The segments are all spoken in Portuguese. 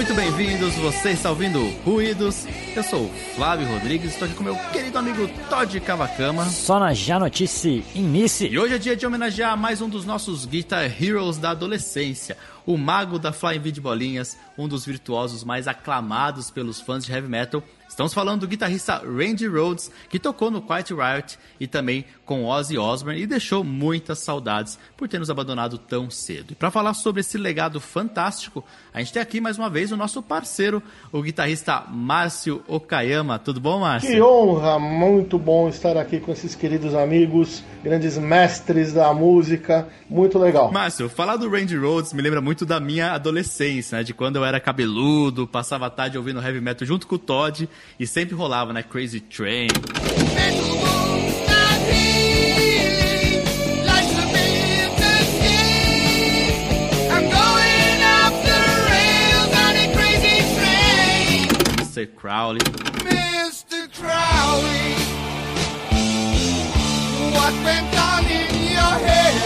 Muito bem-vindos, você está ouvindo Ruídos. Eu sou o Flávio Rodrigues, estou aqui com meu querido amigo Todd Cavacama. Só na Já Notícia Inicie. E hoje é dia de homenagear mais um dos nossos Guitar Heroes da adolescência, o mago da Flying V de bolinhas, um dos virtuosos mais aclamados pelos fãs de heavy metal Estamos falando do guitarrista Randy Rhodes, que tocou no Quiet Riot e também com Ozzy Osbourne e deixou muitas saudades por ter nos abandonado tão cedo. E para falar sobre esse legado fantástico, a gente tem aqui mais uma vez o nosso parceiro, o guitarrista Márcio Okayama. Tudo bom, Márcio? Que honra, muito bom estar aqui com esses queridos amigos, grandes mestres da música, muito legal. Márcio, falar do Randy Rhodes me lembra muito da minha adolescência, né? De quando eu era cabeludo, passava a tarde ouvindo heavy metal junto com o Todd e sempre rolava, né? Crazy Train. Mr. Crowley. Mr. Crowley, what went on in your head?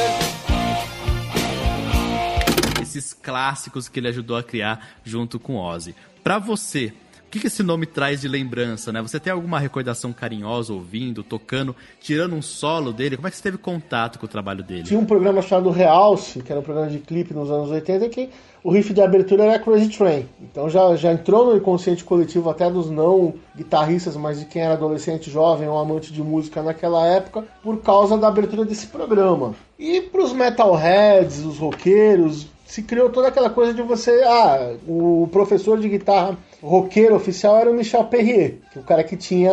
Esses clássicos que ele ajudou a criar junto com Ozzy. Para você, que, que esse nome traz de lembrança, né? Você tem alguma recordação carinhosa ouvindo, tocando, tirando um solo dele? Como é que você teve contato com o trabalho dele? Tinha um programa chamado Realce, que era um programa de clipe nos anos 80, que o riff de abertura era Crazy Train. Então já, já entrou no inconsciente coletivo até dos não guitarristas, mas de quem era adolescente, jovem ou amante de música naquela época, por causa da abertura desse programa. E para os metalheads, os roqueiros, se criou toda aquela coisa de você, ah, o professor de guitarra roqueiro oficial era o Michel Perrier, que é o cara que tinha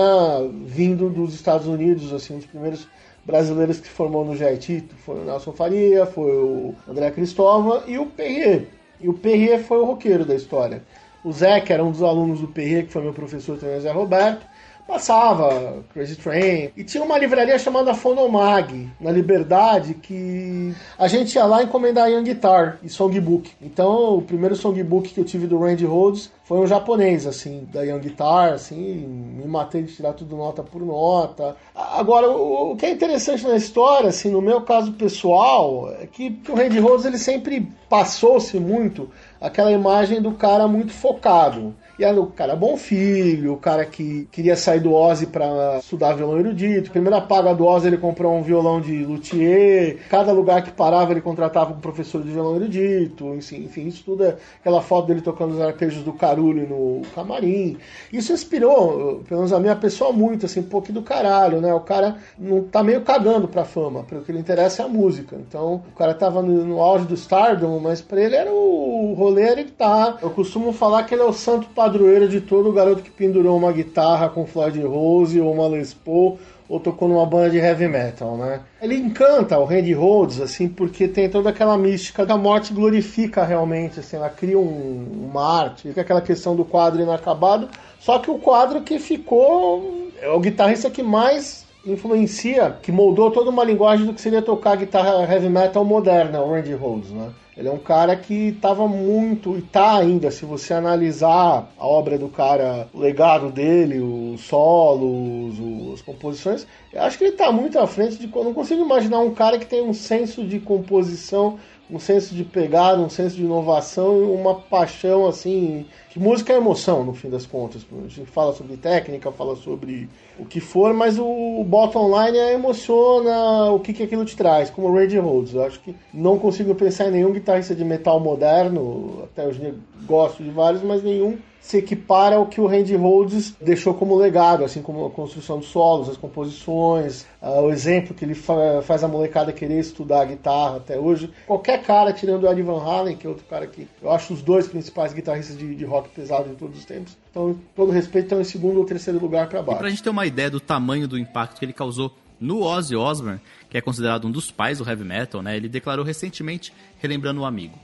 vindo dos Estados Unidos, assim, um dos primeiros brasileiros que formou no GIT, foi o Nelson Faria, foi o André Cristóvão e o Perrier. E o Perrier foi o roqueiro da história. O Zé, que era um dos alunos do Perrier, que foi meu professor também, Zé Roberto, passava Crazy Train. E tinha uma livraria chamada Fonomag, na Liberdade, que a gente ia lá encomendar Young Guitar e Songbook. Então, o primeiro songbook que eu tive do Randy Rhodes foi um japonês, assim, da Young Guitar, assim, me matei de tirar tudo nota por nota. Agora, o, que é interessante na história, assim, no meu caso pessoal, é que o Randy Rhodes, ele sempre passou-se muito aquela imagem do cara muito focado. E era o cara bom filho, o cara que queria sair do Ozzy para estudar violão erudito. Primeira paga do Ozzy ele comprou um violão de luthier. Cada lugar que parava ele contratava um professor de violão erudito. Enfim, isso tudo é aquela foto dele tocando os arpejos do Carulho no camarim. Isso inspirou, pelo menos a minha pessoa, muito, assim, um pouquinho do caralho, né? O cara não tá meio cagando pra fama, porque o que lhe interessa é a música. Então, o cara tava no, no auge do Stardom, mas pra ele era o rolê era tá. Eu costumo falar que ele é o santo padroeiro de todo garoto que pendurou uma guitarra com Floyd Rose ou uma Les Paul ou tocou numa banda de heavy metal, né? Ele encanta o Randy Rhodes, assim, porque tem toda aquela mística da morte glorifica realmente, assim, ela cria um, uma arte, fica aquela questão do quadro inacabado, só que o quadro que ficou é o guitarrista que mais influencia, que moldou toda uma linguagem do que seria tocar guitarra heavy metal moderna, o Randy Rhodes, né? Ele é um cara que estava muito, e tá ainda, se você analisar a obra do cara, o legado dele, os solos, as composições, eu acho que ele está muito à frente de. Eu não consigo imaginar um cara que tem um senso de composição, um senso de pegada, um senso de inovação e uma paixão assim que música é emoção, no fim das contas. A gente fala sobre técnica, fala sobre o que for, mas o bottom line é emociona o que, que aquilo te traz, como o Randy Rhodes. Eu acho que não consigo pensar em nenhum guitarrista de metal moderno, até hoje gosto de vários, mas nenhum se equipara ao que o Randy Rhodes deixou como legado, assim como a construção dos solos, as composições, uh, o exemplo que ele fa faz a molecada querer estudar guitarra até hoje. Qualquer cara, tirando o Eddie Van Halen, que é outro cara que eu acho os dois principais guitarristas de, de rock pesado de todos os tempos, então, todo respeito, estão em segundo ou terceiro lugar para baixo. E pra gente ter uma ideia do tamanho do impacto que ele causou no Ozzy Osbourne, que é considerado um dos pais do heavy metal, né? Ele declarou recentemente, relembrando um amigo: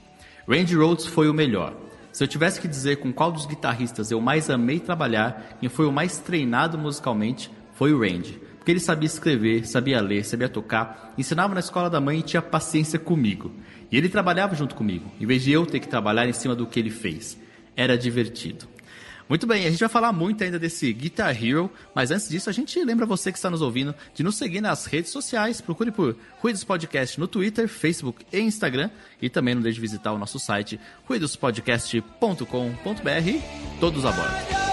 Randy Rhodes foi o melhor. Se eu tivesse que dizer com qual dos guitarristas eu mais amei trabalhar, quem foi o mais treinado musicalmente, foi o Randy. Porque ele sabia escrever, sabia ler, sabia tocar, ensinava na escola da mãe e tinha paciência comigo. E ele trabalhava junto comigo, em vez de eu ter que trabalhar em cima do que ele fez. Era divertido. Muito bem, a gente vai falar muito ainda desse Guitar Hero, mas antes disso a gente lembra você que está nos ouvindo de nos seguir nas redes sociais. Procure por Ruídos Podcast no Twitter, Facebook e Instagram e também não deixe de visitar o nosso site ruidospodcast.com.br. Todos a bordo.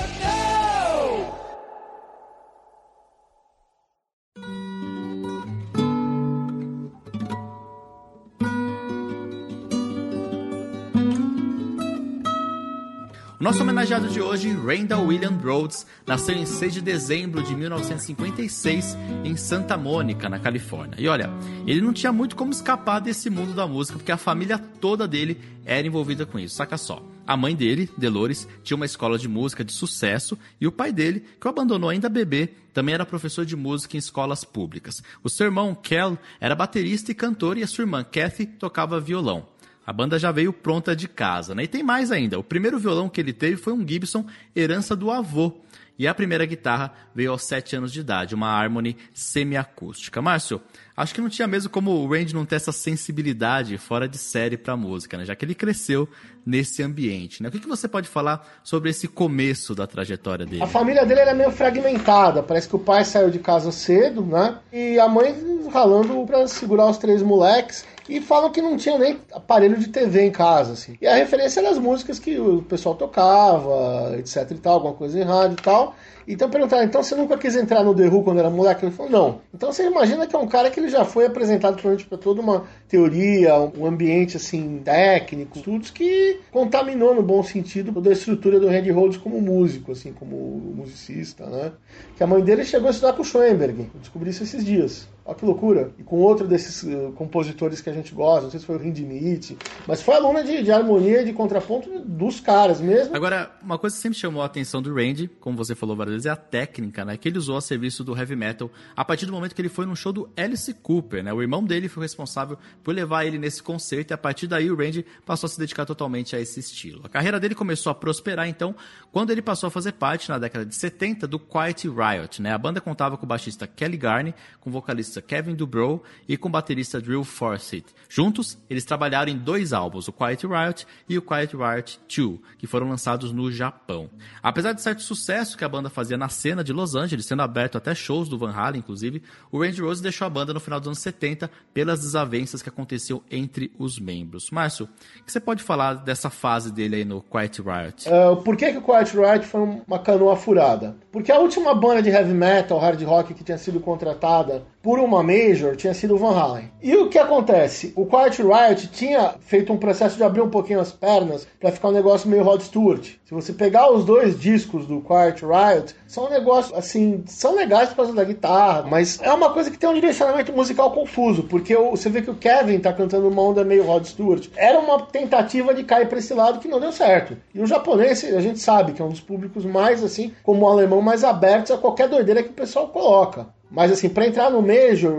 Nosso homenageado de hoje, Randall William Rhodes, nasceu em 6 de dezembro de 1956 em Santa Mônica, na Califórnia. E olha, ele não tinha muito como escapar desse mundo da música, porque a família toda dele era envolvida com isso. Saca só. A mãe dele, Dolores, tinha uma escola de música de sucesso e o pai dele, que o abandonou ainda bebê, também era professor de música em escolas públicas. O seu irmão, Kel, era baterista e cantor e a sua irmã, Kathy, tocava violão. A banda já veio pronta de casa, né? E tem mais ainda. O primeiro violão que ele teve foi um Gibson, herança do avô. E a primeira guitarra veio aos 7 anos de idade, uma Harmony semiacústica. Márcio, acho que não tinha mesmo como o Randy não ter essa sensibilidade fora de série para música, né? Já que ele cresceu nesse ambiente, né? O que, que você pode falar sobre esse começo da trajetória dele? A família dele era meio fragmentada. Parece que o pai saiu de casa cedo, né? E a mãe ralando para segurar os três moleques e falam que não tinha nem aparelho de TV em casa, assim. E a referência era as músicas que o pessoal tocava, etc e tal, alguma coisa em rádio e tal. Então perguntaram, então você nunca quis entrar no The Who quando era moleque? Ele falou, não. Então você imagina que é um cara que ele já foi apresentado para toda uma teoria, um ambiente assim técnico, tudo que contaminou no bom sentido toda a estrutura do Randy Rhodes como músico, assim, como musicista, né? Que a mãe dele chegou a estudar com o Schoenberg, eu descobri isso esses dias. Olha que loucura. E com outro desses uh, compositores que a gente gosta, não sei se foi o Hindemith, mas foi aluna de, de harmonia e de contraponto dos caras mesmo. Agora, uma coisa que sempre chamou a atenção do Randy, como você falou várias vezes, é a técnica, né? Que ele usou a serviço do heavy metal a partir do momento que ele foi num show do Alice Cooper, né? O irmão dele foi responsável por levar ele nesse concerto e a partir daí o Randy passou a se dedicar totalmente a esse estilo. A carreira dele começou a prosperar, então, quando ele passou a fazer parte, na década de 70, do Quiet Riot, né? A banda contava com o baixista Kelly Garney, com vocalista Kevin Dubrow e com o baterista Drew Forsyth. Juntos, eles trabalharam em dois álbuns, o Quiet Riot e o Quiet Riot 2, que foram lançados no Japão. Apesar de certo sucesso que a banda fazia na cena de Los Angeles, sendo aberto até shows do Van Halen, inclusive, o Randy Rose deixou a banda no final dos anos 70 pelas desavenças que aconteciam entre os membros. Márcio, o que você pode falar dessa fase dele aí no Quiet Riot? Uh, por que, que o Quiet Riot foi uma canoa furada? Porque a última banda de heavy metal, hard rock que tinha sido contratada por uma major tinha sido o Van Halen. E o que acontece? O Quiet Riot tinha feito um processo de abrir um pouquinho as pernas para ficar um negócio meio Rod Stewart. Se você pegar os dois discos do Quiet Riot, são um negócio assim, são legais por causa da guitarra, mas é uma coisa que tem um direcionamento musical confuso, porque você vê que o Kevin tá cantando uma onda meio Rod Stewart. Era uma tentativa de cair para esse lado que não deu certo. E o japonês, a gente sabe que é um dos públicos mais assim, como o alemão mais abertos a qualquer doideira que o pessoal coloca. Mas assim, para entrar no Major,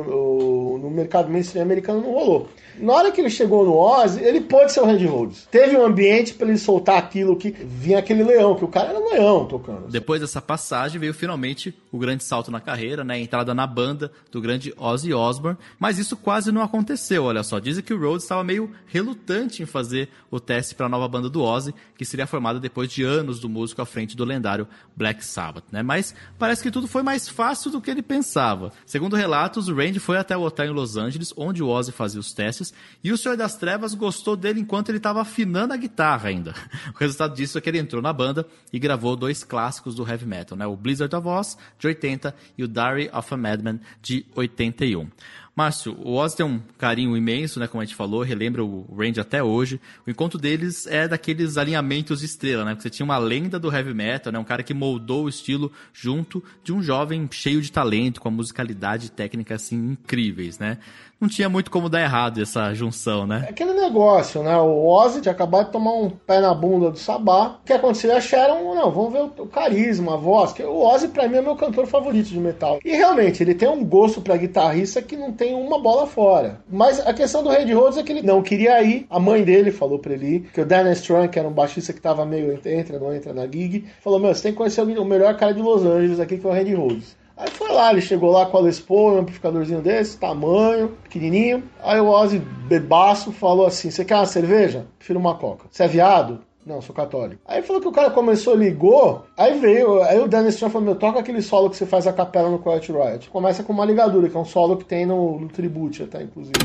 no mercado mainstream americano não rolou. Na hora que ele chegou no Oz, ele pôde ser o Randy Rhodes. Teve um ambiente para ele soltar aquilo que vinha aquele leão, que o cara era um leão tocando. Depois dessa passagem veio finalmente o grande salto na carreira, né? A entrada na banda do grande Ozzy Osbourne. Mas isso quase não aconteceu, olha só. Dizem que o Rhodes estava meio relutante em fazer o teste para a nova banda do Ozzy, que seria formada depois de anos do músico à frente do lendário Black Sabbath, né? Mas parece que tudo foi mais fácil do que ele pensava. Segundo relatos, o Randy foi até o hotel em Los Angeles, onde o Ozzy fazia os testes, e o Senhor das Trevas gostou dele enquanto ele estava afinando a guitarra ainda. O resultado disso é que ele entrou na banda e gravou dois clássicos do heavy metal, né? o Blizzard of Oz, de 80, e o Diary of a Madman, de 81. Márcio, o Oz tem um carinho imenso, né? Como a gente falou, relembra o Range até hoje. O encontro deles é daqueles alinhamentos estrela, né? Porque você tinha uma lenda do heavy metal, né? Um cara que moldou o estilo junto de um jovem cheio de talento, com a musicalidade e técnica assim incríveis, né? não tinha muito como dar errado essa junção, né? É aquele negócio, né? O Ozzy tinha acabado de tomar um pé na bunda do Sabá. O que aconteceu? Acharam, não, vamos ver o carisma, a voz. O Ozzy, pra mim, é meu cantor favorito de metal. E realmente, ele tem um gosto pra guitarrista que não tem uma bola fora. Mas a questão do Randy Rhodes é que ele não queria ir. A mãe dele falou pra ele que o Dan Strong, que era um baixista que tava meio entra, não entra na gig, falou: Meu, você tem que conhecer o melhor cara de Los Angeles aqui, que é o Randy Rhodes. Aí foi lá, ele chegou lá com a Les Paul, um amplificadorzinho desse, tamanho, pequenininho. Aí o Ozzy, bebaço, falou assim, você quer uma cerveja? Prefiro uma coca. Você é viado? Não, sou católico. Aí falou que o cara começou, ligou, aí veio, aí o Dennis Strong falou, meu, toca aquele solo que você faz a capela no Quiet Riot. Começa com uma ligadura, que é um solo que tem no, no Tribute até, inclusive.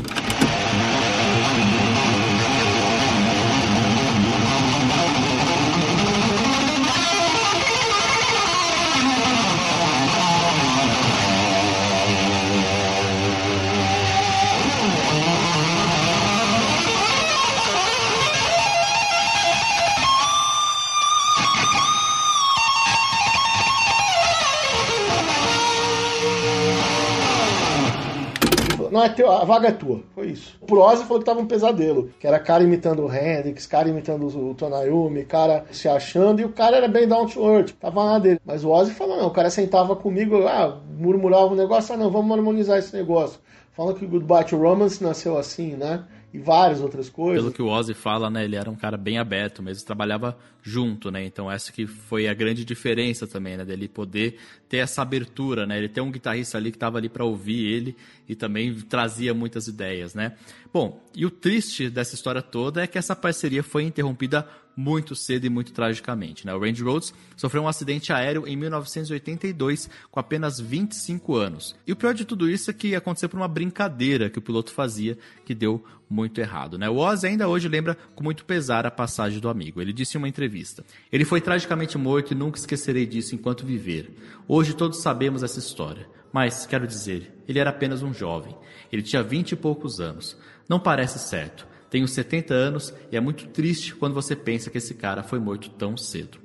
É teu, a vaga é tua. Foi isso. O Ozzy falou que tava um pesadelo, que era cara imitando o Hendrix, cara imitando o Tonayumi, cara se achando, e o cara era bem down to earth, tava lá dele. Mas o Ozzy falou, não, o cara sentava comigo, ah, murmurava um negócio, ah, não, vamos harmonizar esse negócio. Falando que o Goodbye to Romance nasceu assim, né? E várias outras coisas. Pelo que o Ozzy fala, né, ele era um cara bem aberto mesmo, trabalhava junto, né? Então essa que foi a grande diferença também, né, dele poder ter essa abertura, né? Ele tem um guitarrista ali que estava ali para ouvir ele e também trazia muitas ideias, né? Bom, e o triste dessa história toda é que essa parceria foi interrompida muito cedo e muito tragicamente. Né? O Randy Rhodes sofreu um acidente aéreo em 1982 com apenas 25 anos. E o pior de tudo isso é que aconteceu por uma brincadeira que o piloto fazia que deu muito errado. Né? O Oz ainda hoje lembra com muito pesar a passagem do amigo. Ele disse em uma entrevista: Ele foi tragicamente morto e nunca esquecerei disso enquanto viver. Hoje todos sabemos essa história. Mas, quero dizer, ele era apenas um jovem. Ele tinha vinte e poucos anos. Não parece certo. Tenho 70 anos e é muito triste quando você pensa que esse cara foi morto tão cedo.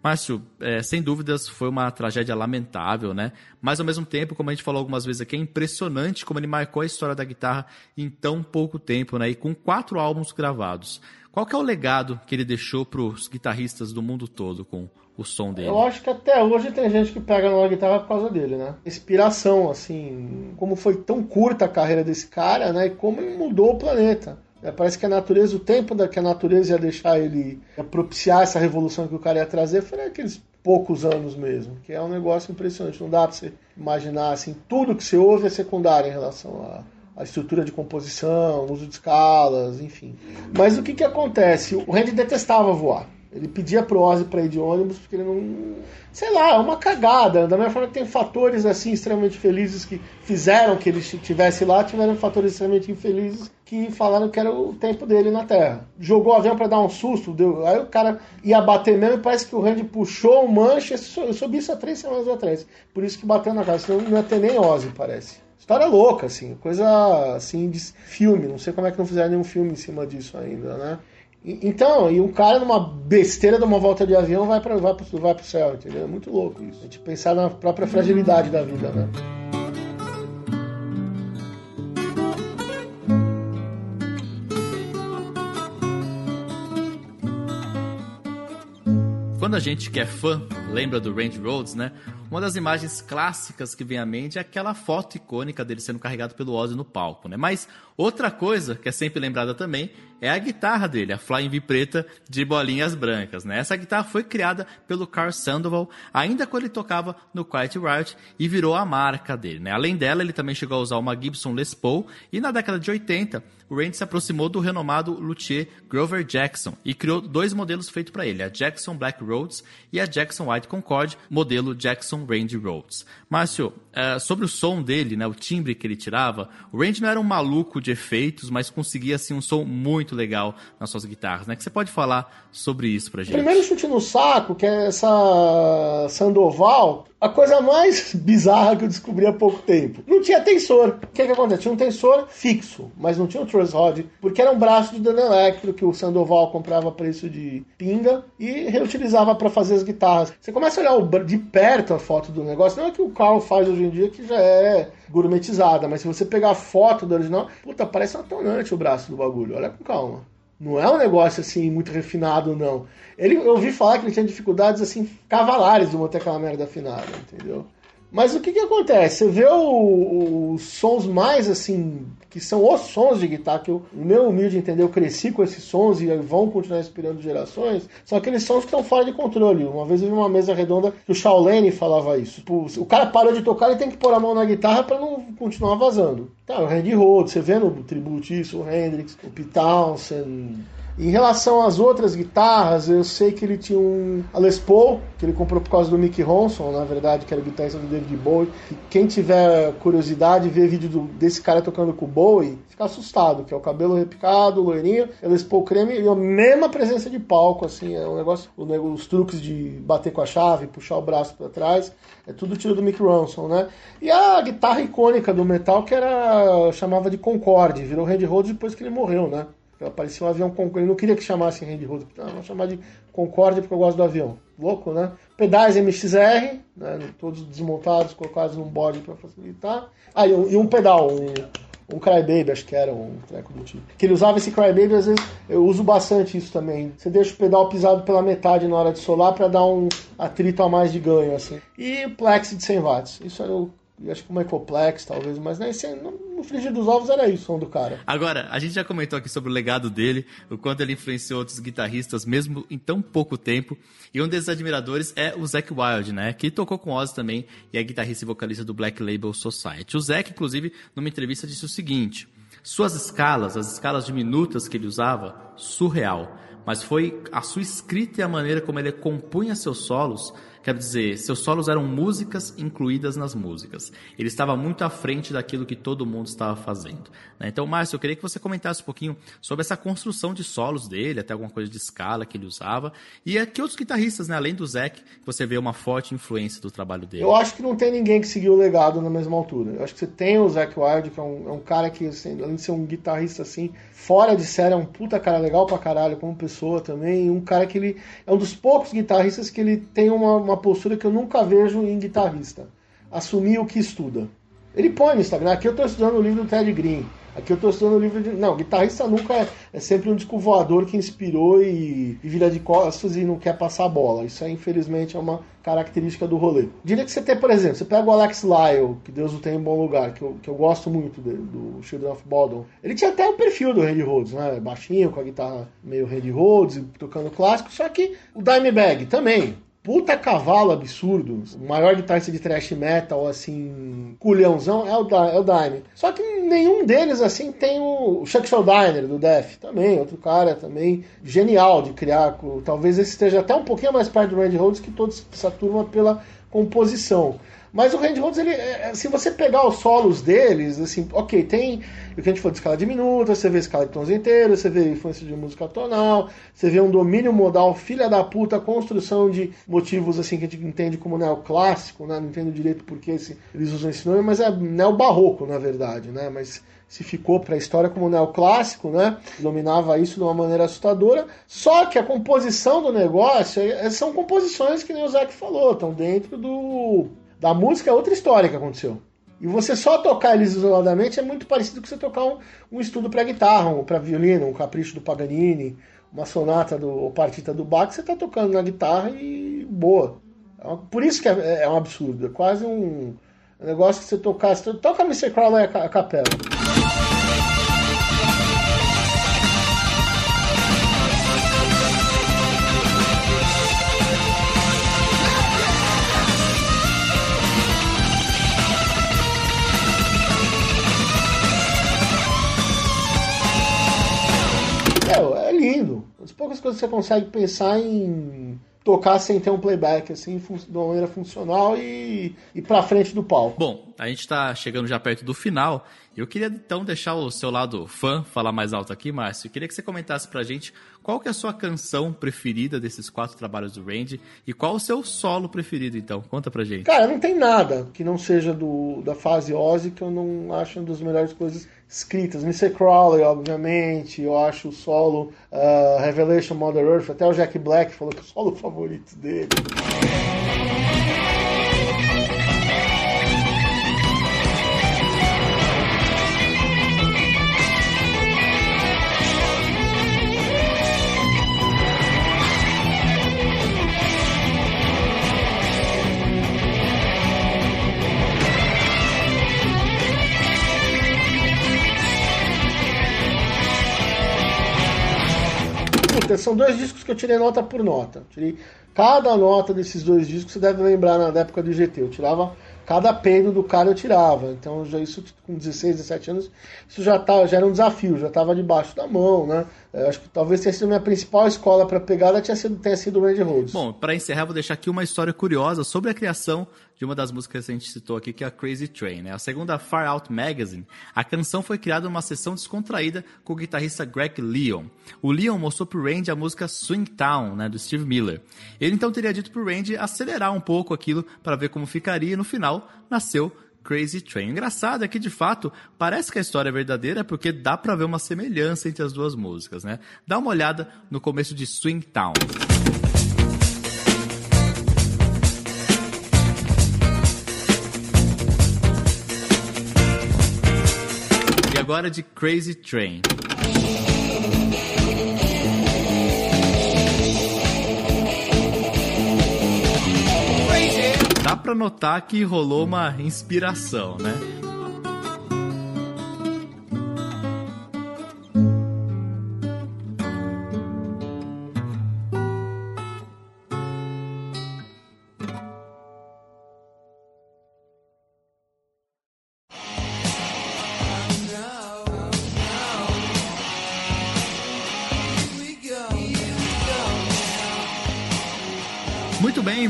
Márcio, é, sem dúvidas foi uma tragédia lamentável, né? Mas ao mesmo tempo, como a gente falou algumas vezes aqui, é impressionante como ele marcou a história da guitarra em tão pouco tempo, né? E com quatro álbuns gravados. Qual que é o legado que ele deixou para os guitarristas do mundo todo com o som dele? Eu acho que até hoje tem gente que pega na guitarra por causa dele, né? Inspiração, assim, como foi tão curta a carreira desse cara, né? E como ele mudou o planeta. É, parece que a natureza, o tempo que a natureza ia deixar ele ia propiciar essa revolução que o cara ia trazer foi naqueles poucos anos mesmo, que é um negócio impressionante. Não dá para você imaginar assim, tudo que você ouve é secundário em relação à, à estrutura de composição, uso de escalas, enfim. Mas o que, que acontece? O Randy detestava voar. Ele pedia pro Ozzy para ir de ônibus porque ele não. Sei lá, é uma cagada. Da mesma forma que tem fatores assim extremamente felizes que fizeram que ele estivesse lá, tiveram fatores extremamente infelizes que falaram que era o tempo dele na Terra. Jogou o avião para dar um susto, deu... aí o cara ia bater mesmo e parece que o Randy puxou o manche. Eu soube isso há três semanas atrás. Por isso que bateu na casa, senão não ia ter nem Ozzy, parece. História louca, assim, coisa assim de filme. Não sei como é que não fizeram nenhum filme em cima disso ainda, né? Então, e um cara numa besteira de uma volta de avião vai para vai pro, vai pro céu, entendeu? É muito louco isso. A gente pensar na própria fragilidade da vida, né? Quando a gente que é fã lembra do Range Rhodes, né? Uma das imagens clássicas que vem à mente é aquela foto icônica dele sendo carregado pelo Ozzy no palco, né? Mas outra coisa que é sempre lembrada também é a guitarra dele, a Flying V preta de bolinhas brancas, né? Essa guitarra foi criada pelo Carl Sandoval ainda quando ele tocava no Quiet Riot e virou a marca dele, né? Além dela, ele também chegou a usar uma Gibson Les Paul e na década de 80 o Randy se aproximou do renomado luthier Grover Jackson e criou dois modelos feitos para ele, a Jackson Black Rhodes e a Jackson White Concorde, modelo Jackson Randy Rhodes. Márcio, é, sobre o som dele, né, o timbre que ele tirava, o Randy não era um maluco de efeitos, mas conseguia assim um som muito legal nas suas guitarras, né? Que você pode falar sobre isso pra gente? Primeiro chute no saco, que é essa Sandoval, a coisa mais bizarra que eu descobri há pouco tempo. Não tinha tensor. O que, que acontece? Tinha um tensor fixo, mas não tinha um truss rod, porque era um braço de dano elétrico que o Sandoval comprava a preço de pinga e reutilizava para fazer as guitarras. Você começa a olhar de perto a foto do negócio, não é que o Carl faz hoje em dia, que já é gourmetizada, mas se você pegar a foto do original, puta, parece um tonante o braço do bagulho. Olha com calma. Não é um negócio assim muito refinado, não. Ele, eu ouvi falar que ele tinha dificuldades assim cavalares de manter aquela merda afinada, entendeu? Mas o que que acontece? Você vê os sons mais assim, que são os sons de guitarra, que eu, no meu humilde entender, eu cresci com esses sons e vão continuar inspirando gerações, são aqueles sons que estão fora de controle. Uma vez eu vi uma mesa redonda que o Shaolin falava isso. Tipo, o cara parou de tocar, ele tem que pôr a mão na guitarra para não continuar vazando. Tá, o Randy Rhodes, você vê no tributo isso, o Hendrix, o Pete Townsend, Em relação às outras guitarras, eu sei que ele tinha um Les Paul, que ele comprou por causa do Mickey Ronson, na verdade, que era guitarrista do David Bowie. E quem tiver curiosidade, ver vídeo do, desse cara tocando com o Bowie, fica assustado, que é o cabelo repicado, loirinho, a Les Paul creme e a mesma presença de palco, assim, é um negócio, os truques de bater com a chave, puxar o braço para trás, é tudo tiro do Mickey Ronson, né? E a guitarra icônica do metal, que era chamava de Concorde, virou Randy Rhodes depois que ele morreu, né? Apareceu um avião Concorde. Ele não queria que chamasse Randy Hood. Não, vamos chamar de Concorde porque eu gosto do avião. Louco, né? Pedais MXR, né? todos desmontados, colocados num bode para facilitar. Ah, e um, e um pedal, um, um Crybaby, acho que era um treco do tipo. Que ele usava esse Crybaby, às vezes eu uso bastante isso também. Você deixa o pedal pisado pela metade na hora de solar para dar um atrito a mais de ganho, assim. E Plex de 100 watts. Isso era o acho que o Michael Plex, talvez, mas né, no, no frigir dos ovos era isso, o som do cara. Agora, a gente já comentou aqui sobre o legado dele, o quanto ele influenciou outros guitarristas, mesmo em tão pouco tempo. E um desses admiradores é o Zac Wild, né? Que tocou com Ozzy também e é guitarrista e vocalista do Black Label Society. O Zac, inclusive, numa entrevista disse o seguinte: suas escalas, as escalas diminutas que ele usava, surreal. Mas foi a sua escrita e a maneira como ele compunha seus solos Quer dizer, seus solos eram músicas incluídas nas músicas. Ele estava muito à frente daquilo que todo mundo estava fazendo. Né? Então, Márcio, eu queria que você comentasse um pouquinho sobre essa construção de solos dele, até alguma coisa de escala que ele usava. E que outros guitarristas, né, além do Zac, você vê uma forte influência do trabalho dele. Eu acho que não tem ninguém que seguiu o legado na mesma altura. Eu acho que você tem o Zac Wild, que é um, é um cara que, assim, além de ser um guitarrista assim, fora de série, é um puta cara legal pra caralho como pessoa também. Um cara que ele é um dos poucos guitarristas que ele tem uma, uma postura que eu nunca vejo em guitarrista. Assumir o que estuda. Ele põe no Instagram, aqui eu estou estudando o livro do Ted Green. Aqui eu estou estudando o livro de. Não, guitarrista nunca é, é sempre um disco voador que inspirou e, e, vira de costas e não quer passar a bola. Isso é, infelizmente, é uma característica do rolê. Diria que você tem, por exemplo, você pega o Alex Lyle, que Deus o tem em bom lugar, que eu, que eu gosto muito dele, do Children of Bodom. Ele tinha até o perfil do Randy Rhodes, né? Baixinho, com a guitarra meio Randy Rhodes, tocando clássico, só que o Dimebag também puta cavalo absurdo. O maior guitarrista de thrash metal, assim, culhãozão, é o, da, é o Dime. Só que nenhum deles, assim, tem o Chuck Schuldiner, do Def, também, outro cara também genial de criar. Talvez esse esteja até um pouquinho mais perto do Randy Rhodes que toda essa turma pela composição. Mas o Randy Rhodes, ele, é, é, se você pegar os solos deles, assim, ok, tem o que a gente falou de escala diminuta, você vê escala de tons inteiros, você vê influência de música tonal, você vê um domínio modal filha da puta, construção de motivos assim que a gente entende como neoclássico, né? Não entendo direito porque eles usam esse nome, mas é neobarroco, na verdade, né? Mas se ficou para a história como neoclássico, né? Dominava isso de uma maneira assustadora. Só que a composição do negócio é, são composições que nem o Zac falou, estão dentro do da música é outra história que aconteceu. E você só tocar eles isoladamente é muito parecido com você tocar um, um estudo para guitarra, um para violino, um capricho do Paganini, uma sonata do ou partita do Bach, você está tocando na guitarra e boa. É por isso que é, é, um absurdo, é quase um, um negócio que você tocar, você toca Mr. Crowley a capela. Coisas que você consegue pensar em tocar sem ter um playback, assim, de uma maneira funcional e, e pra frente do palco. Bom, a gente tá chegando já perto do final. Eu queria então deixar o seu lado fã falar mais alto aqui, Márcio. Eu queria que você comentasse pra gente qual que é a sua canção preferida desses quatro trabalhos do Randy e qual o seu solo preferido, então? Conta pra gente. Cara, não tem nada que não seja do, da fase Ozzy que eu não acho uma das melhores coisas escritas. Mr. Crowley, obviamente, eu acho o solo uh, Revelation Mother Earth, até o Jack Black falou que é o solo favorito dele. São dois discos que eu tirei nota por nota. Tirei cada nota desses dois discos, você deve lembrar na época do IGT. Eu tirava cada peido do cara eu tirava. Então já isso com 16, 17 anos, isso já tá, já era um desafio, já estava debaixo da mão, né? Eu acho que talvez tenha sido a minha principal escola para pegada tenha sido, tenha sido Randy Rhodes. Bom, para encerrar, vou deixar aqui uma história curiosa sobre a criação de uma das músicas que a gente citou aqui, que é a Crazy Train. Né? A segunda Far Out Magazine, a canção foi criada numa sessão descontraída com o guitarrista Greg Leon. O Leon mostrou pro Randy a música Swing Town, né, do Steve Miller. Ele então teria dito pro Randy acelerar um pouco aquilo para ver como ficaria e no final nasceu Crazy Train. Engraçado é que, de fato, parece que a história é verdadeira porque dá para ver uma semelhança entre as duas músicas, né? Dá uma olhada no começo de Swing Town. agora de Crazy Train. Dá pra notar que rolou uma inspiração, né?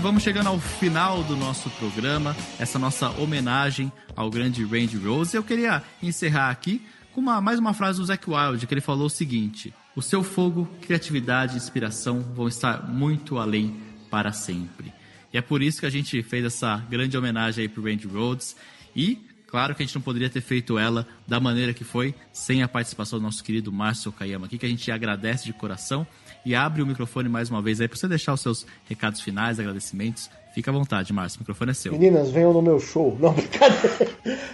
Vamos chegando ao final do nosso programa, essa nossa homenagem ao grande Randy Rose. Eu queria encerrar aqui com uma, mais uma frase do Zac Wild, que ele falou o seguinte: O seu fogo, criatividade e inspiração vão estar muito além para sempre. E é por isso que a gente fez essa grande homenagem aí pro Randy Rhodes. E Claro que a gente não poderia ter feito ela da maneira que foi, sem a participação do nosso querido Márcio Kayama aqui, que a gente agradece de coração e abre o microfone mais uma vez aí para você deixar os seus recados finais, agradecimentos. Fica à vontade, Márcio, o microfone é seu. Meninas, venham no meu show. Não, brincadeira.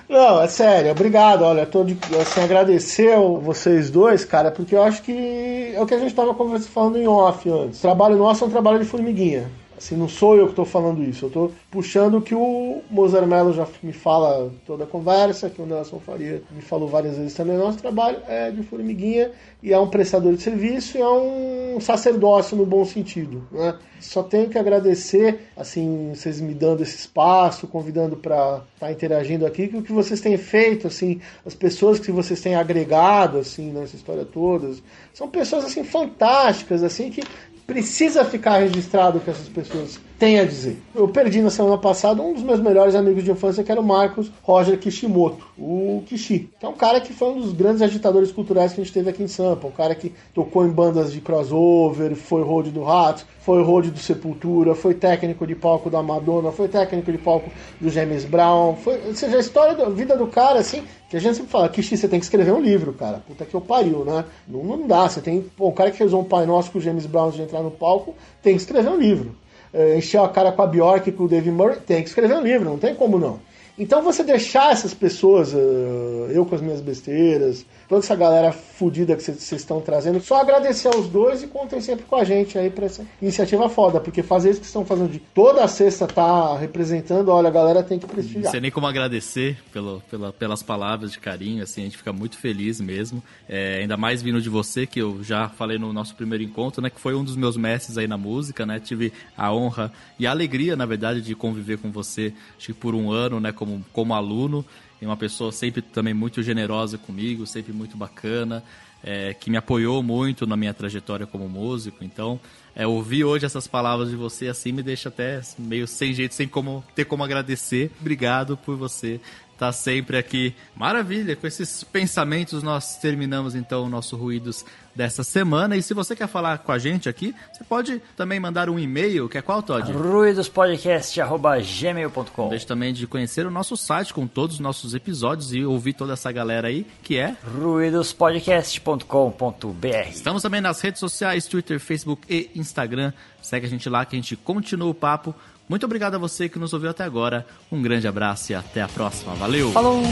Não, é sério, obrigado. Olha, tô de, assim, agradecer vocês dois, cara, porque eu acho que é o que a gente estava falando em off antes. O trabalho nosso é um trabalho de formiguinha. Assim, não sou eu que estou falando isso, eu estou puxando o que o Mozart Mello já me fala toda a conversa, que o Nelson Faria me falou várias vezes também. Nosso trabalho é de formiguinha e é um prestador de serviço e é um sacerdócio no bom sentido. Né? Só tenho que agradecer, assim, vocês me dando esse espaço, convidando para estar tá interagindo aqui, que o que vocês têm feito, assim, as pessoas que vocês têm agregado, assim, nessa história toda, são pessoas, assim, fantásticas, assim, que precisa ficar registrado que essas pessoas têm a dizer. Eu perdi na semana passada um dos meus melhores amigos de infância, que era o Marcos Roger Kishimoto, o Kishi, que é um cara que foi um dos grandes agitadores culturais que a gente teve aqui em Sampa, um cara que tocou em bandas de crossover, foi road do Ratos, foi road do Sepultura, foi técnico de palco da Madonna, foi técnico de palco do James Brown, foi, ou seja, a história da vida do cara, assim, que a gente sempre fala, Kishi, você tem que escrever um livro, cara. Puta que eu pariu, né? Não, não dá. Você tem. O cara que rezou um Pai Nosso com o James Brown de entrar no palco tem que escrever um livro. É, encheu a cara com a Bjork e com o Dave Murray, tem que escrever um livro, não tem como não. Então você deixar essas pessoas, uh, eu com as minhas besteiras, toda essa galera fodida que vocês estão trazendo, só agradecer aos dois e contem sempre com a gente aí pra essa iniciativa foda, porque fazer isso que estão fazendo de toda a sexta tá representando, olha, a galera tem que prestigiar. Não sei nem como agradecer pelo, pela, pelas palavras de carinho, assim, a gente fica muito feliz mesmo, é, ainda mais vindo de você, que eu já falei no nosso primeiro encontro, né, que foi um dos meus mestres aí na música, né, tive a honra e a alegria, na verdade, de conviver com você, acho que por um ano, né, como, como aluno, e uma pessoa sempre também muito generosa comigo, sempre muito bacana, é, que me apoiou muito na minha trajetória como músico. Então, é, ouvir hoje essas palavras de você assim me deixa até meio sem jeito, sem como ter como agradecer. Obrigado por você estar sempre aqui. Maravilha, com esses pensamentos nós terminamos então o nosso Ruídos dessa semana. E se você quer falar com a gente aqui, você pode também mandar um e-mail, que é qual, Todd? ruidospodcast.gmail.com Deixe também de conhecer o nosso site com todos os nossos episódios e ouvir toda essa galera aí, que é ruidospodcast.com.br Estamos também nas redes sociais, Twitter, Facebook e Instagram. Segue a gente lá que a gente continua o papo. Muito obrigado a você que nos ouviu até agora. Um grande abraço e até a próxima. Valeu! Falou!